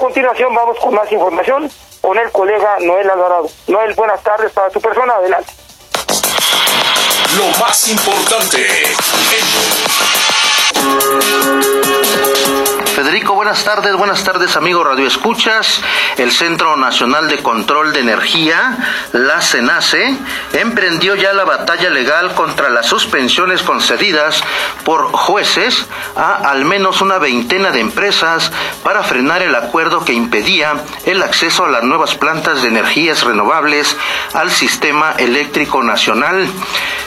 continuación vamos con más información con el colega Noel Alvarado. Noel, buenas tardes para tu persona, adelante. Lo más importante Federico, buenas tardes, buenas tardes amigos Radio Escuchas. El Centro Nacional de Control de Energía, la CENACE, emprendió ya la batalla legal contra las suspensiones concedidas por jueces a al menos una veintena de empresas para frenar el acuerdo que impedía el acceso a las nuevas plantas de energías renovables al sistema eléctrico nacional.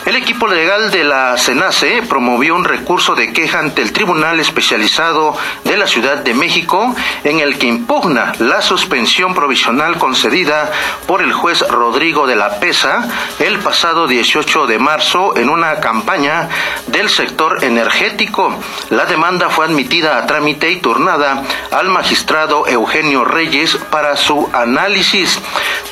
El equipo legal de la CENACE promovió un recurso de queja ante el Tribunal Especializado de la Ciudad de México en el que impugna la suspensión provisional concedida por el juez Rodrigo de la Pesa el pasado 18 de marzo en una campaña del sector energético. La demanda fue admitida a trámite y turnada al magistrado Eugenio Reyes para su análisis.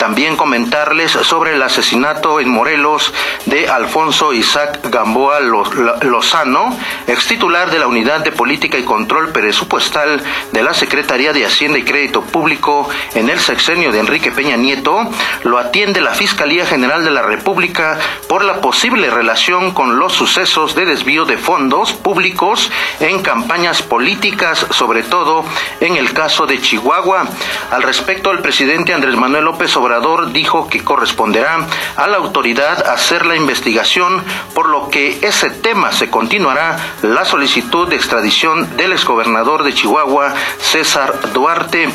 También comentarles sobre el asesinato en Morelos de Alfonso Isaac Gamboa Lozano, ex titular de la Unidad de Política y Control Presupuestal de la Secretaría de Hacienda y Crédito Público en el sexenio de Enrique Peña Nieto, lo atiende la Fiscalía General de la República por la posible relación con los sucesos de desvío de fondos públicos en campañas políticas, sobre todo en el caso de Chihuahua. Al respecto, el presidente Andrés Manuel López Obrador dijo que corresponderá a la autoridad hacer la investigación, por lo que ese tema se continuará la solicitud de extradición del exgobernador de Chihuahua, César Duarte.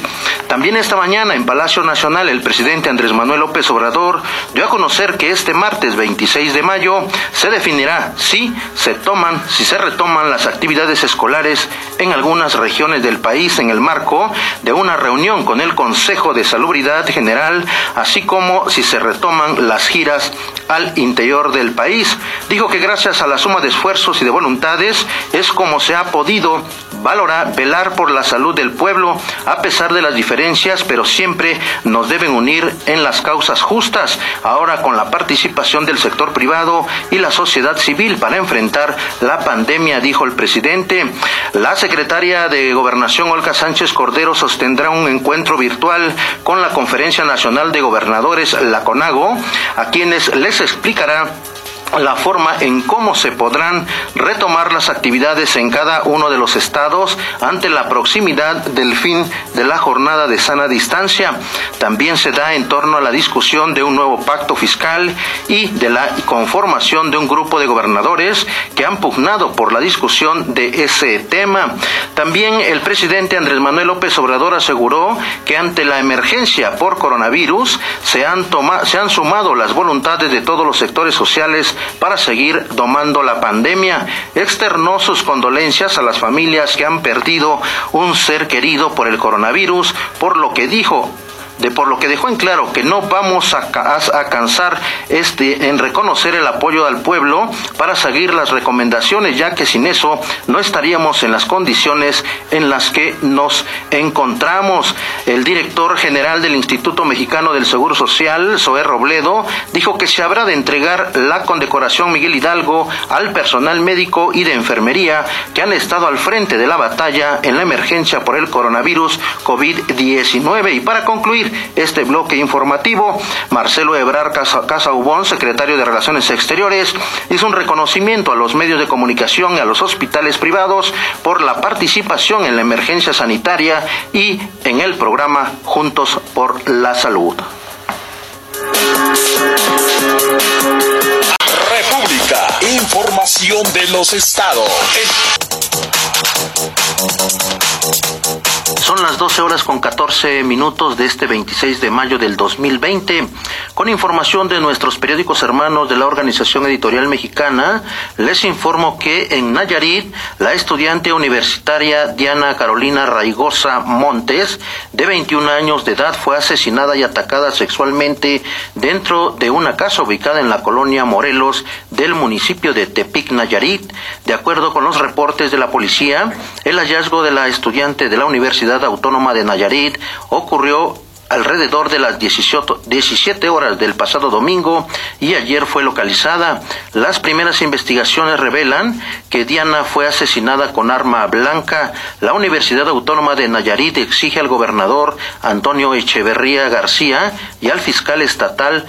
También esta mañana en Palacio Nacional el presidente Andrés Manuel López Obrador dio a conocer que este martes 26 de mayo se definirá si se toman, si se retoman las actividades escolares en algunas regiones del país en el marco de una reunión con el Consejo de Salubridad General, así como si se retoman las giras al interior del país. Dijo que gracias a la suma de esfuerzos y de voluntades es como se ha podido valorar, velar por la salud del pueblo a pesar de las diferencias, pero siempre nos deben unir en las causas justas, ahora con la participación del sector privado y la sociedad civil para enfrentar la pandemia, dijo el presidente. La secretaria de Gobernación, Olga Sánchez Cordero, sostendrá un encuentro virtual con la Conferencia Nacional de Gobernadores, la CONAGO, a quienes les explicará la forma en cómo se podrán retomar las actividades en cada uno de los estados ante la proximidad del fin de la jornada de sana distancia. También se da en torno a la discusión de un nuevo pacto fiscal y de la conformación de un grupo de gobernadores que han pugnado por la discusión de ese tema. También el presidente Andrés Manuel López Obrador aseguró que ante la emergencia por coronavirus se han, se han sumado las voluntades de todos los sectores sociales para seguir domando la pandemia. Externó sus condolencias a las familias que han perdido un ser querido por el coronavirus, por lo que dijo de por lo que dejó en claro que no vamos a, cansar este en reconocer el apoyo al pueblo para seguir las recomendaciones, ya que sin eso no estaríamos en las condiciones en las que nos encontramos. El director general del Instituto Mexicano del Seguro Social, Zoé Robledo, dijo que se habrá de entregar la condecoración Miguel Hidalgo al personal médico y de enfermería que han estado al frente de la batalla en la emergencia por el coronavirus COVID-19. Y para concluir, este bloque informativo, Marcelo Ebrar Casa, Ubón, secretario de Relaciones Exteriores, hizo un reconocimiento a los medios de comunicación y a los hospitales privados por la participación en la emergencia sanitaria y en el programa Juntos por la Salud. República, información de los estados. Son las 12 horas con 14 minutos de este 26 de mayo del 2020. Con información de nuestros periódicos hermanos de la Organización Editorial Mexicana, les informo que en Nayarit, la estudiante universitaria Diana Carolina Raigosa Montes, de 21 años de edad, fue asesinada y atacada sexualmente dentro de una casa ubicada en la colonia Morelos del municipio de Tepic, Nayarit. De acuerdo con los reportes de la policía, el hallazgo de la estudiante de la Universidad Autónoma de Nayarit ocurrió alrededor de las 17 horas del pasado domingo y ayer fue localizada. Las primeras investigaciones revelan que Diana fue asesinada con arma blanca. La Universidad Autónoma de Nayarit exige al gobernador Antonio Echeverría García y al fiscal estatal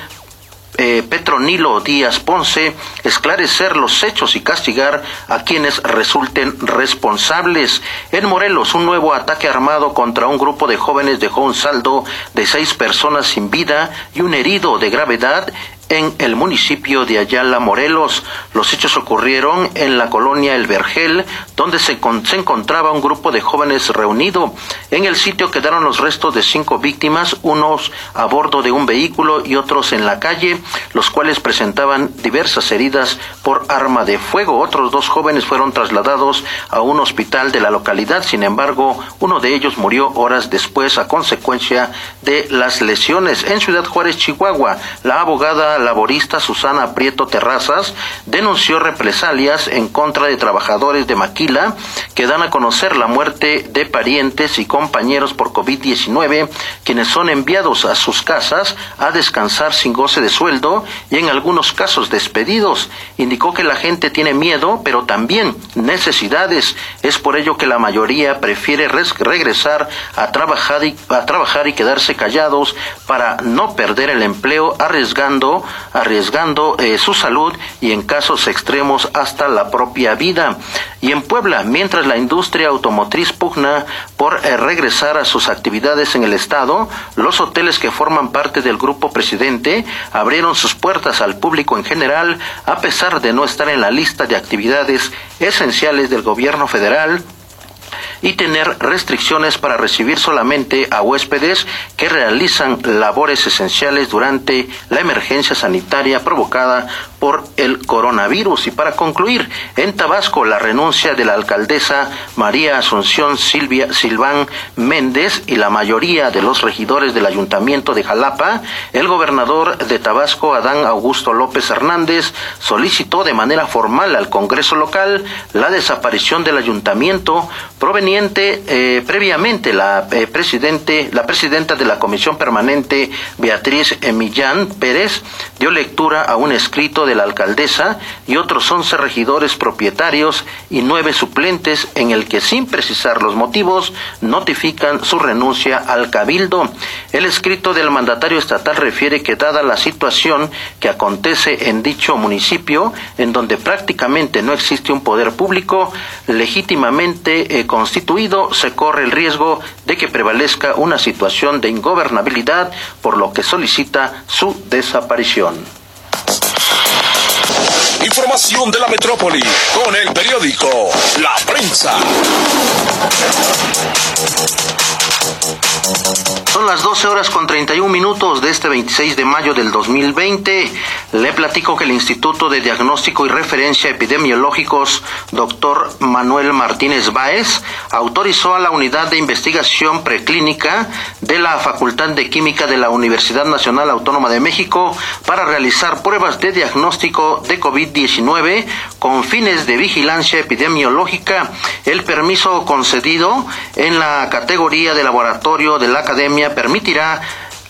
eh, Petronilo Díaz Ponce esclarecer los hechos y castigar a quienes resulten responsables. En Morelos, un nuevo ataque armado contra un grupo de jóvenes dejó un saldo de seis personas sin vida y un herido de gravedad en el municipio de Ayala, Morelos. Los hechos ocurrieron en la colonia El Vergel, donde se, se, encontraba un grupo de jóvenes reunido. En el sitio quedaron los restos de cinco víctimas, unos a bordo de un vehículo y otros en la calle, los cuales presentaban diversas heridas por arma de fuego. Otros dos jóvenes fueron trasladados a un hospital de la localidad, sin embargo, uno de ellos murió horas después a consecuencia de las lesiones. En Ciudad Juárez, Chihuahua, la abogada laborista Susana Prieto Terrazas denunció represalias en contra de trabajadores de Maquila que dan a conocer la muerte de parientes y compañeros por COVID-19, quienes son enviados a sus casas a descansar sin goce de sueldo y en algunos casos despedidos. Indicó que la gente tiene miedo, pero también necesidades. Es por ello que la mayoría prefiere regresar a trabajar y, a trabajar y quedarse callados para no perder el empleo, arriesgando arriesgando eh, su salud y en casos extremos hasta la propia vida. Y en Puebla, mientras la industria automotriz pugna por eh, regresar a sus actividades en el Estado, los hoteles que forman parte del grupo presidente abrieron sus puertas al público en general a pesar de no estar en la lista de actividades esenciales del gobierno federal y tener restricciones para recibir solamente a huéspedes que realizan labores esenciales durante la emergencia sanitaria provocada por el coronavirus. Y para concluir, en Tabasco, la renuncia de la alcaldesa María Asunción Silvia Silván Méndez y la mayoría de los regidores del ayuntamiento de Jalapa, el gobernador de Tabasco, Adán Augusto López Hernández, solicitó de manera formal al Congreso local la desaparición del ayuntamiento proveniente eh, previamente la eh, presidente la presidenta de la Comisión Permanente Beatriz Millán Pérez dio lectura a un escrito de la alcaldesa y otros once regidores propietarios y nueve suplentes en el que sin precisar los motivos notifican su renuncia al cabildo. El escrito del mandatario estatal refiere que dada la situación que acontece en dicho municipio, en donde prácticamente no existe un poder público legítimamente eh, constituido, se corre el riesgo de que prevalezca una situación de ingobernabilidad, por lo que solicita su desaparición. Información de la metrópoli con el periódico La Prensa. Son las 12 horas con 31 minutos de este 26 de mayo del 2020. Le platico que el Instituto de Diagnóstico y Referencia Epidemiológicos, doctor Manuel Martínez Báez, autorizó a la Unidad de Investigación Preclínica de la Facultad de Química de la Universidad Nacional Autónoma de México para realizar pruebas de diagnóstico de COVID-19 con fines de vigilancia epidemiológica. El permiso concedido en la categoría de laboratorio de la Academia permitirá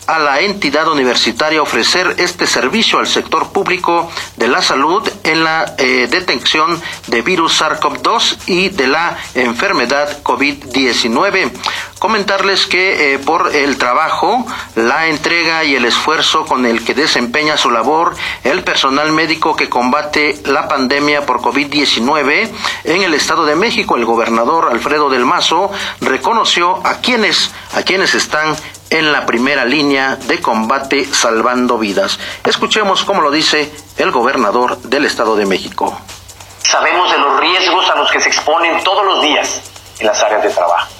a la entidad universitaria ofrecer este servicio al sector público de la salud en la eh, detección de virus SARS-CoV-2 y de la enfermedad COVID-19. Comentarles que eh, por el trabajo, la entrega y el esfuerzo con el que desempeña su labor el personal médico que combate la pandemia por COVID-19 en el Estado de México, el gobernador Alfredo del Mazo reconoció a quienes a quienes están en la primera línea de combate salvando vidas. Escuchemos cómo lo dice el gobernador del Estado de México. Sabemos de los riesgos a los que se exponen todos los días en las áreas de trabajo.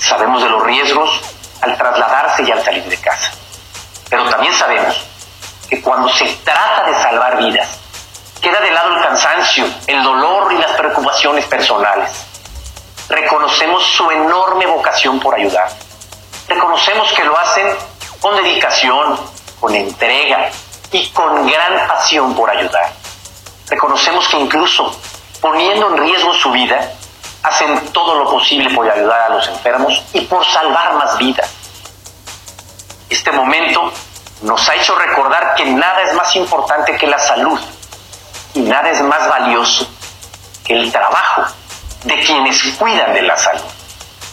Sabemos de los riesgos al trasladarse y al salir de casa. Pero también sabemos que cuando se trata de salvar vidas, queda de lado el cansancio, el dolor y las preocupaciones personales. Reconocemos su enorme vocación por ayudar reconocemos que lo hacen con dedicación, con entrega y con gran pasión por ayudar. Reconocemos que incluso poniendo en riesgo su vida, hacen todo lo posible por ayudar a los enfermos y por salvar más vidas. Este momento nos ha hecho recordar que nada es más importante que la salud y nada es más valioso que el trabajo de quienes cuidan de la salud.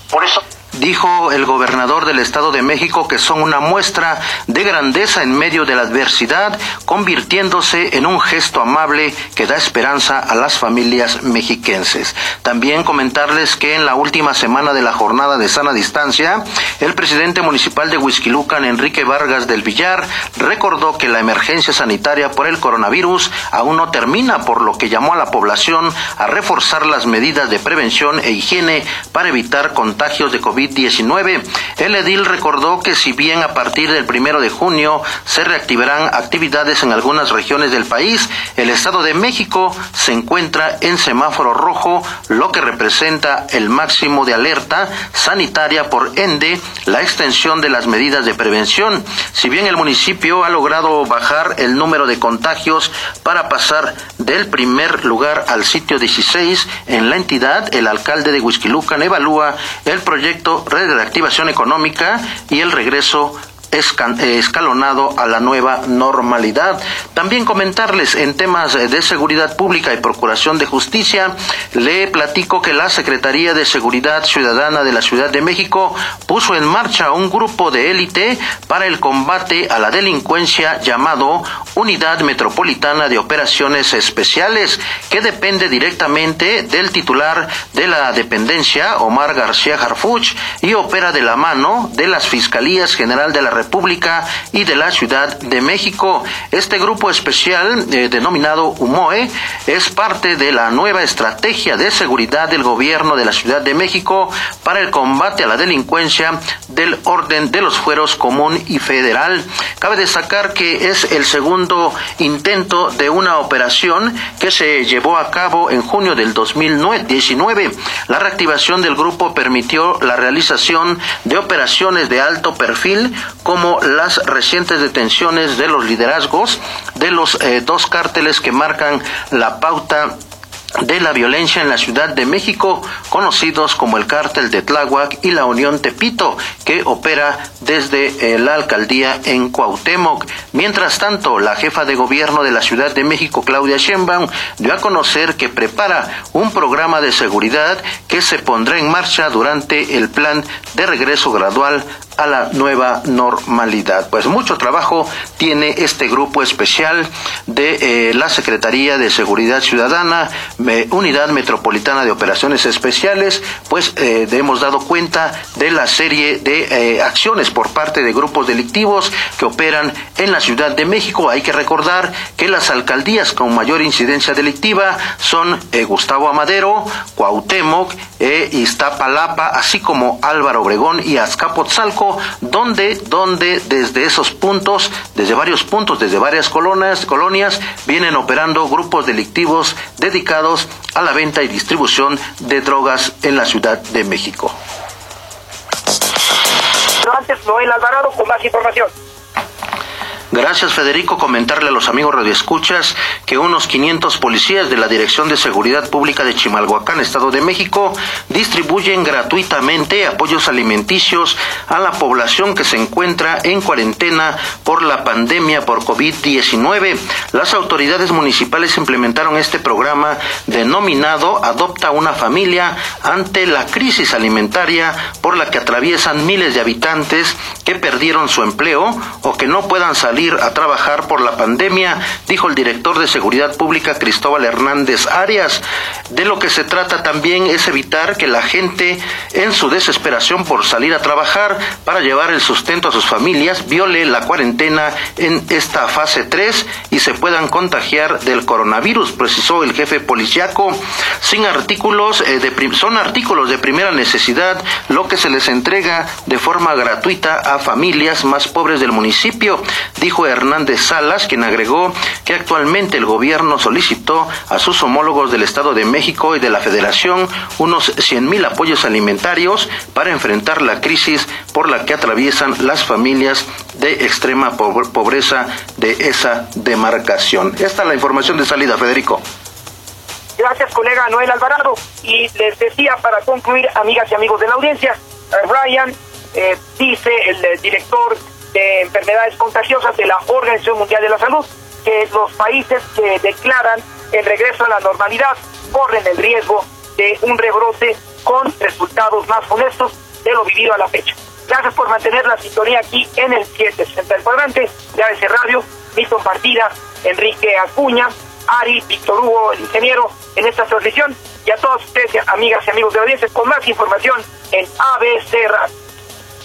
Por eso Dijo el gobernador del Estado de México que son una muestra de grandeza en medio de la adversidad, convirtiéndose en un gesto amable que da esperanza a las familias mexiquenses. También comentarles que en la última semana de la jornada de sana distancia, el presidente municipal de Huizquilucan, Enrique Vargas del Villar, recordó que la emergencia sanitaria por el coronavirus aún no termina, por lo que llamó a la población a reforzar las medidas de prevención e higiene para evitar contagios de COVID 19 El edil recordó que si bien a partir del primero de junio se reactivarán actividades en algunas regiones del país, el Estado de México se encuentra en semáforo rojo, lo que representa el máximo de alerta sanitaria por ende la extensión de las medidas de prevención. Si bien el municipio ha logrado bajar el número de contagios para pasar del primer lugar al sitio 16 en la entidad, el alcalde de Huizquilucan evalúa el proyecto red de activación económica y el regreso escalonado a la nueva normalidad. También comentarles en temas de seguridad pública y procuración de justicia, le platico que la Secretaría de Seguridad Ciudadana de la Ciudad de México puso en marcha un grupo de élite para el combate a la delincuencia llamado Unidad Metropolitana de Operaciones Especiales, que depende directamente del titular de la dependencia, Omar García Harfuch, y opera de la mano de las Fiscalías General de la República y de la Ciudad de México. Este grupo especial, eh, denominado UMOE, es parte de la nueva estrategia de seguridad del gobierno de la Ciudad de México para el combate a la delincuencia del orden de los fueros común y federal. Cabe destacar que es el segundo intento de una operación que se llevó a cabo en junio del 2019. La reactivación del grupo permitió la realización de operaciones de alto perfil como las recientes detenciones de los liderazgos de los eh, dos cárteles que marcan la pauta de la violencia en la Ciudad de México, conocidos como el Cártel de Tláhuac y la Unión Tepito, que opera desde eh, la alcaldía en Cuauhtémoc. Mientras tanto, la jefa de gobierno de la Ciudad de México, Claudia Sheinbaum, dio a conocer que prepara un programa de seguridad que se pondrá en marcha durante el plan de regreso gradual a la nueva normalidad. Pues mucho trabajo tiene este grupo especial de eh, la Secretaría de Seguridad Ciudadana, Unidad Metropolitana de Operaciones Especiales, pues eh, hemos dado cuenta de la serie de eh, acciones por parte de grupos delictivos que operan en la Ciudad de México. Hay que recordar que las alcaldías con mayor incidencia delictiva son Gustavo Amadero, Cuauhtémoc, Iztapalapa, así como Álvaro Obregón y Azcapotzalco donde, donde desde esos puntos, desde varios puntos, desde varias colonias, colonias, vienen operando grupos delictivos dedicados a la venta y distribución de drogas en la Ciudad de México. Antes, Noel Alvarado con más información. Gracias, Federico. Comentarle a los amigos radioescuchas que unos 500 policías de la Dirección de Seguridad Pública de Chimalhuacán, Estado de México, distribuyen gratuitamente apoyos alimenticios a la población que se encuentra en cuarentena por la pandemia por COVID-19. Las autoridades municipales implementaron este programa denominado Adopta una familia ante la crisis alimentaria por la que atraviesan miles de habitantes que perdieron su empleo o que no puedan salir a trabajar por la pandemia, dijo el director de Seguridad Pública Cristóbal Hernández Arias. De lo que se trata también es evitar que la gente, en su desesperación por salir a trabajar para llevar el sustento a sus familias, viole la cuarentena en esta fase 3 y se puedan contagiar del coronavirus, precisó el jefe policiaco. Sin artículos, eh, son artículos de primera necesidad lo que se les entrega de forma gratuita a familias más pobres del municipio dijo Hernández Salas, quien agregó que actualmente el gobierno solicitó a sus homólogos del Estado de México y de la Federación unos 100 mil apoyos alimentarios para enfrentar la crisis por la que atraviesan las familias de extrema pobreza de esa demarcación. Esta es la información de salida, Federico. Gracias, colega Noel Alvarado. Y les decía, para concluir, amigas y amigos de la audiencia, Ryan eh, dice, el director de Enfermedades Contagiosas de la Organización Mundial de la Salud, que los países que declaran el regreso a la normalidad corren el riesgo de un rebrote con resultados más honestos de lo vivido a la fecha. Gracias por mantener la sintonía aquí en el 760 del cuadrante de ABC Radio, Milton Partida, Enrique Acuña, Ari, Víctor Hugo, el ingeniero, en esta transmisión, y a todos ustedes, amigas y amigos de audiencia, con más información en ABC Radio.